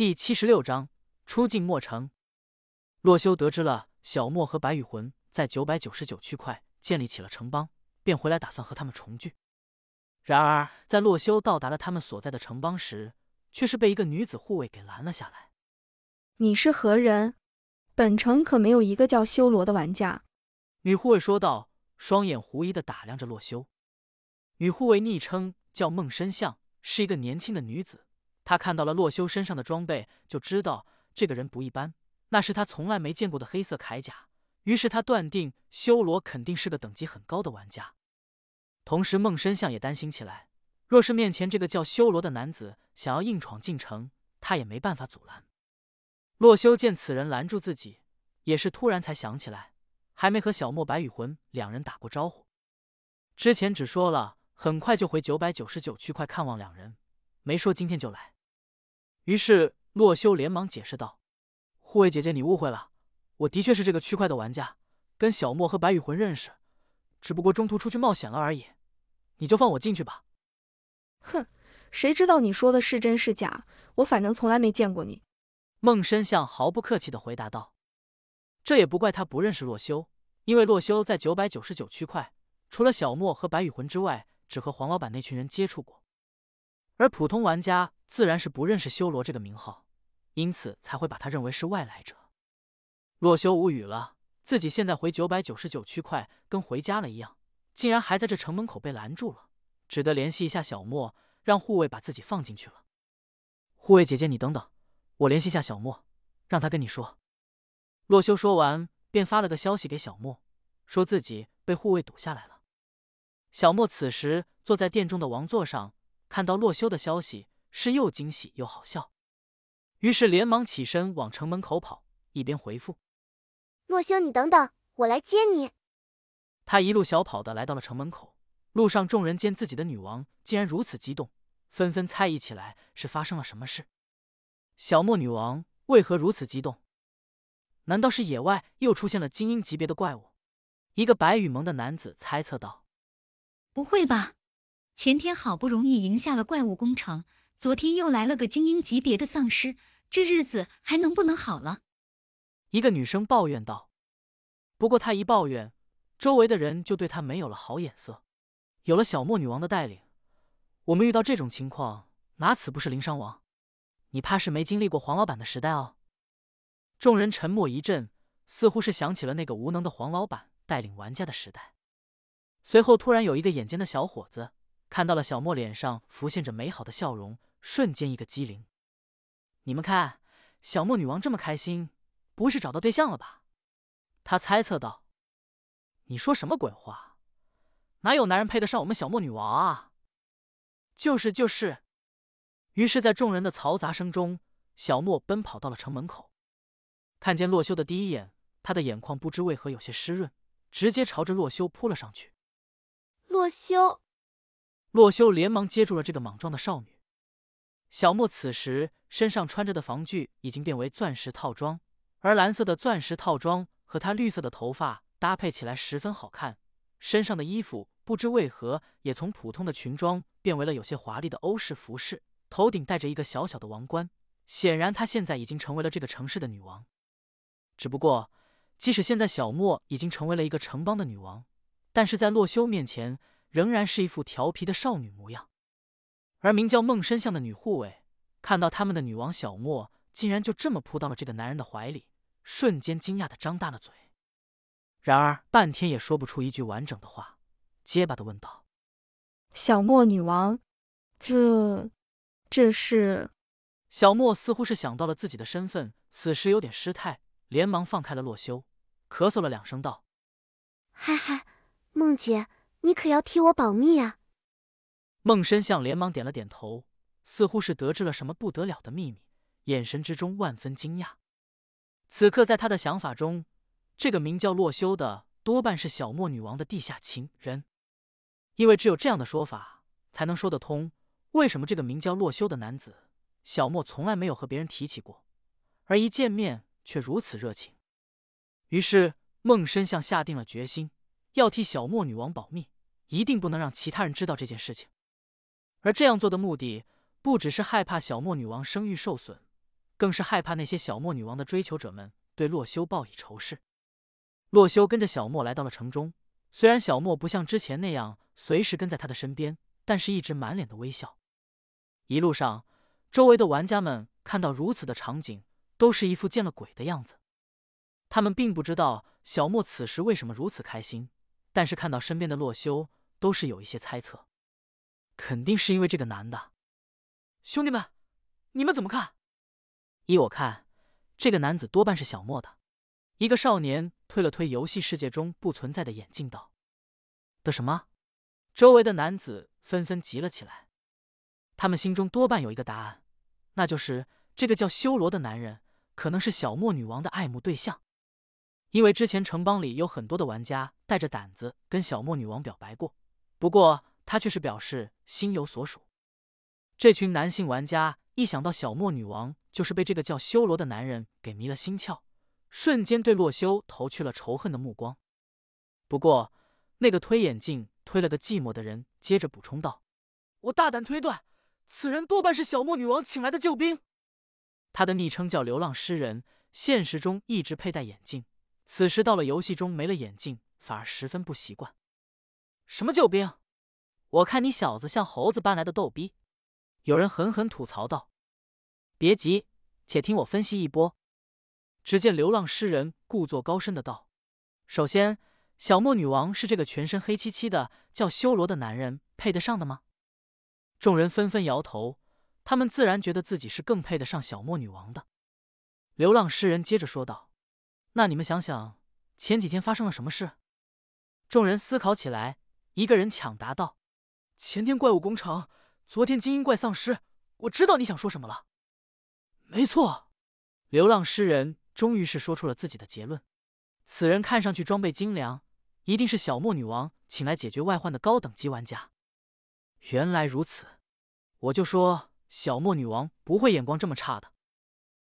第七十六章出境墨城。洛修得知了小莫和白羽魂在九百九十九区块建立起了城邦，便回来打算和他们重聚。然而，在洛修到达了他们所在的城邦时，却是被一个女子护卫给拦了下来。你是何人？本城可没有一个叫修罗的玩家。女护卫说道，双眼狐疑的打量着洛修。女护卫昵称叫梦深相，是一个年轻的女子。他看到了洛修身上的装备，就知道这个人不一般，那是他从来没见过的黑色铠甲。于是他断定修罗肯定是个等级很高的玩家。同时，孟深相也担心起来，若是面前这个叫修罗的男子想要硬闯进城，他也没办法阻拦。洛修见此人拦住自己，也是突然才想起来，还没和小莫、白羽魂两人打过招呼。之前只说了很快就回九百九十九区块看望两人，没说今天就来。于是洛修连忙解释道：“护卫姐姐，你误会了，我的确是这个区块的玩家，跟小莫和白羽魂认识，只不过中途出去冒险了而已。你就放我进去吧。”哼，谁知道你说的是真是假？我反正从来没见过你。孟深相毫不客气的回答道：“这也不怪他不认识洛修，因为洛修在九百九十九区块，除了小莫和白羽魂之外，只和黄老板那群人接触过。而普通玩家自然是不认识修罗这个名号，因此才会把他认为是外来者。”洛修无语了，自己现在回九百九十九区块跟回家了一样，竟然还在这城门口被拦住了，只得联系一下小莫，让护卫把自己放进去了。护卫姐姐，你等等。我联系下小莫，让他跟你说。洛修说完，便发了个消息给小莫，说自己被护卫堵下来了。小莫此时坐在殿中的王座上，看到洛修的消息，是又惊喜又好笑，于是连忙起身往城门口跑，一边回复：“洛修，你等等，我来接你。”他一路小跑的来到了城门口，路上众人见自己的女王竟然如此激动，纷纷猜疑起来是发生了什么事。小莫女王为何如此激动？难道是野外又出现了精英级别的怪物？一个白羽蒙的男子猜测道：“不会吧？前天好不容易赢下了怪物工程，昨天又来了个精英级别的丧尸，这日子还能不能好了？”一个女生抱怨道。不过她一抱怨，周围的人就对她没有了好眼色。有了小莫女王的带领，我们遇到这种情况，哪此不是零伤亡？你怕是没经历过黄老板的时代哦。众人沉默一阵，似乎是想起了那个无能的黄老板带领玩家的时代。随后，突然有一个眼尖的小伙子看到了小莫脸上浮现着美好的笑容，瞬间一个机灵。你们看，小莫女王这么开心，不会是找到对象了吧？他猜测道。你说什么鬼话？哪有男人配得上我们小莫女王啊？就是就是。于是，在众人的嘈杂声中，小莫奔跑到了城门口。看见洛修的第一眼，他的眼眶不知为何有些湿润，直接朝着洛修扑了上去。洛修，洛修连忙接住了这个莽撞的少女。小莫此时身上穿着的防具已经变为钻石套装，而蓝色的钻石套装和她绿色的头发搭配起来十分好看。身上的衣服不知为何也从普通的裙装变为了有些华丽的欧式服饰。头顶戴着一个小小的王冠，显然她现在已经成为了这个城市的女王。只不过，即使现在小莫已经成为了一个城邦的女王，但是在洛修面前仍然是一副调皮的少女模样。而名叫孟深相的女护卫看到他们的女王小莫竟然就这么扑到了这个男人的怀里，瞬间惊讶的张大了嘴，然而半天也说不出一句完整的话，结巴的问道：“小莫女王，这……”这是小莫似乎是想到了自己的身份，此时有点失态，连忙放开了洛修，咳嗽了两声道：“嗨嗨，梦姐，你可要替我保密啊！”孟深相连忙点了点头，似乎是得知了什么不得了的秘密，眼神之中万分惊讶。此刻在他的想法中，这个名叫洛修的多半是小莫女王的地下情人，因为只有这样的说法才能说得通。为什么这个名叫洛修的男子，小莫从来没有和别人提起过，而一见面却如此热情？于是孟深相下定了决心，要替小莫女王保密，一定不能让其他人知道这件事情。而这样做的目的，不只是害怕小莫女王声誉受损，更是害怕那些小莫女王的追求者们对洛修报以仇视。洛修跟着小莫来到了城中，虽然小莫不像之前那样随时跟在他的身边，但是一直满脸的微笑。一路上，周围的玩家们看到如此的场景，都是一副见了鬼的样子。他们并不知道小莫此时为什么如此开心，但是看到身边的洛修，都是有一些猜测，肯定是因为这个男的。兄弟们，你们怎么看？依我看，这个男子多半是小莫的。一个少年推了推游戏世界中不存在的眼镜，道：“的什么？”周围的男子纷纷急了起来。他们心中多半有一个答案，那就是这个叫修罗的男人可能是小莫女王的爱慕对象。因为之前城邦里有很多的玩家带着胆子跟小莫女王表白过，不过他却是表示心有所属。这群男性玩家一想到小莫女王就是被这个叫修罗的男人给迷了心窍，瞬间对洛修投去了仇恨的目光。不过那个推眼镜推了个寂寞的人接着补充道：“我大胆推断。”此人多半是小莫女王请来的救兵。他的昵称叫流浪诗人，现实中一直佩戴眼镜，此时到了游戏中没了眼镜，反而十分不习惯。什么救兵？我看你小子像猴子搬来的逗逼。有人狠狠吐槽道：“别急，且听我分析一波。”只见流浪诗人故作高深的道：“首先，小莫女王是这个全身黑漆漆的叫修罗的男人配得上的吗？”众人纷纷摇头，他们自然觉得自己是更配得上小莫女王的。流浪诗人接着说道：“那你们想想，前几天发生了什么事？”众人思考起来，一个人抢答道：“前天怪物攻城，昨天精英怪丧尸。我知道你想说什么了。”没错，流浪诗人终于是说出了自己的结论。此人看上去装备精良，一定是小莫女王请来解决外患的高等级玩家。原来如此，我就说小莫女王不会眼光这么差的。